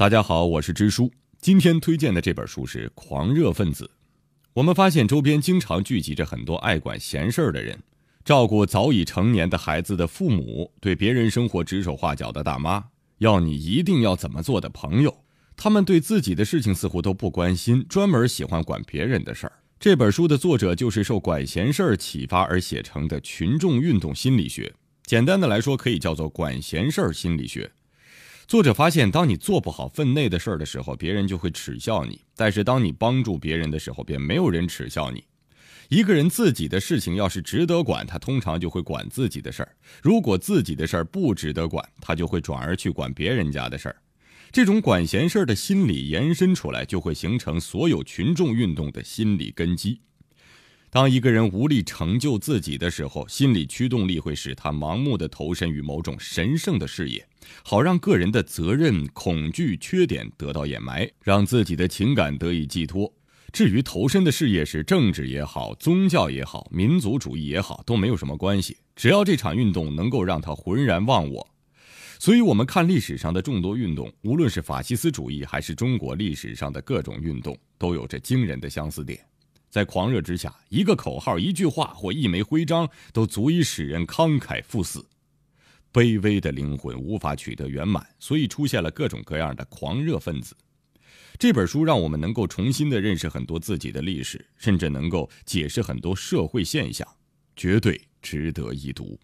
大家好，我是支书。今天推荐的这本书是《狂热分子》。我们发现周边经常聚集着很多爱管闲事儿的人，照顾早已成年的孩子的父母，对别人生活指手画脚的大妈，要你一定要怎么做的朋友，他们对自己的事情似乎都不关心，专门喜欢管别人的事儿。这本书的作者就是受管闲事儿启发而写成的群众运动心理学。简单的来说，可以叫做管闲事儿心理学。作者发现，当你做不好分内的事儿的时候，别人就会耻笑你；但是当你帮助别人的时候，便没有人耻笑你。一个人自己的事情要是值得管，他通常就会管自己的事儿；如果自己的事儿不值得管，他就会转而去管别人家的事儿。这种管闲事儿的心理延伸出来，就会形成所有群众运动的心理根基。当一个人无力成就自己的时候，心理驱动力会使他盲目的投身于某种神圣的事业，好让个人的责任、恐惧、缺点得到掩埋，让自己的情感得以寄托。至于投身的事业是政治也好、宗教也好、民族主义也好，都没有什么关系，只要这场运动能够让他浑然忘我。所以，我们看历史上的众多运动，无论是法西斯主义，还是中国历史上的各种运动，都有着惊人的相似点。在狂热之下，一个口号、一句话或一枚徽章都足以使人慷慨赴死。卑微的灵魂无法取得圆满，所以出现了各种各样的狂热分子。这本书让我们能够重新的认识很多自己的历史，甚至能够解释很多社会现象，绝对值得一读。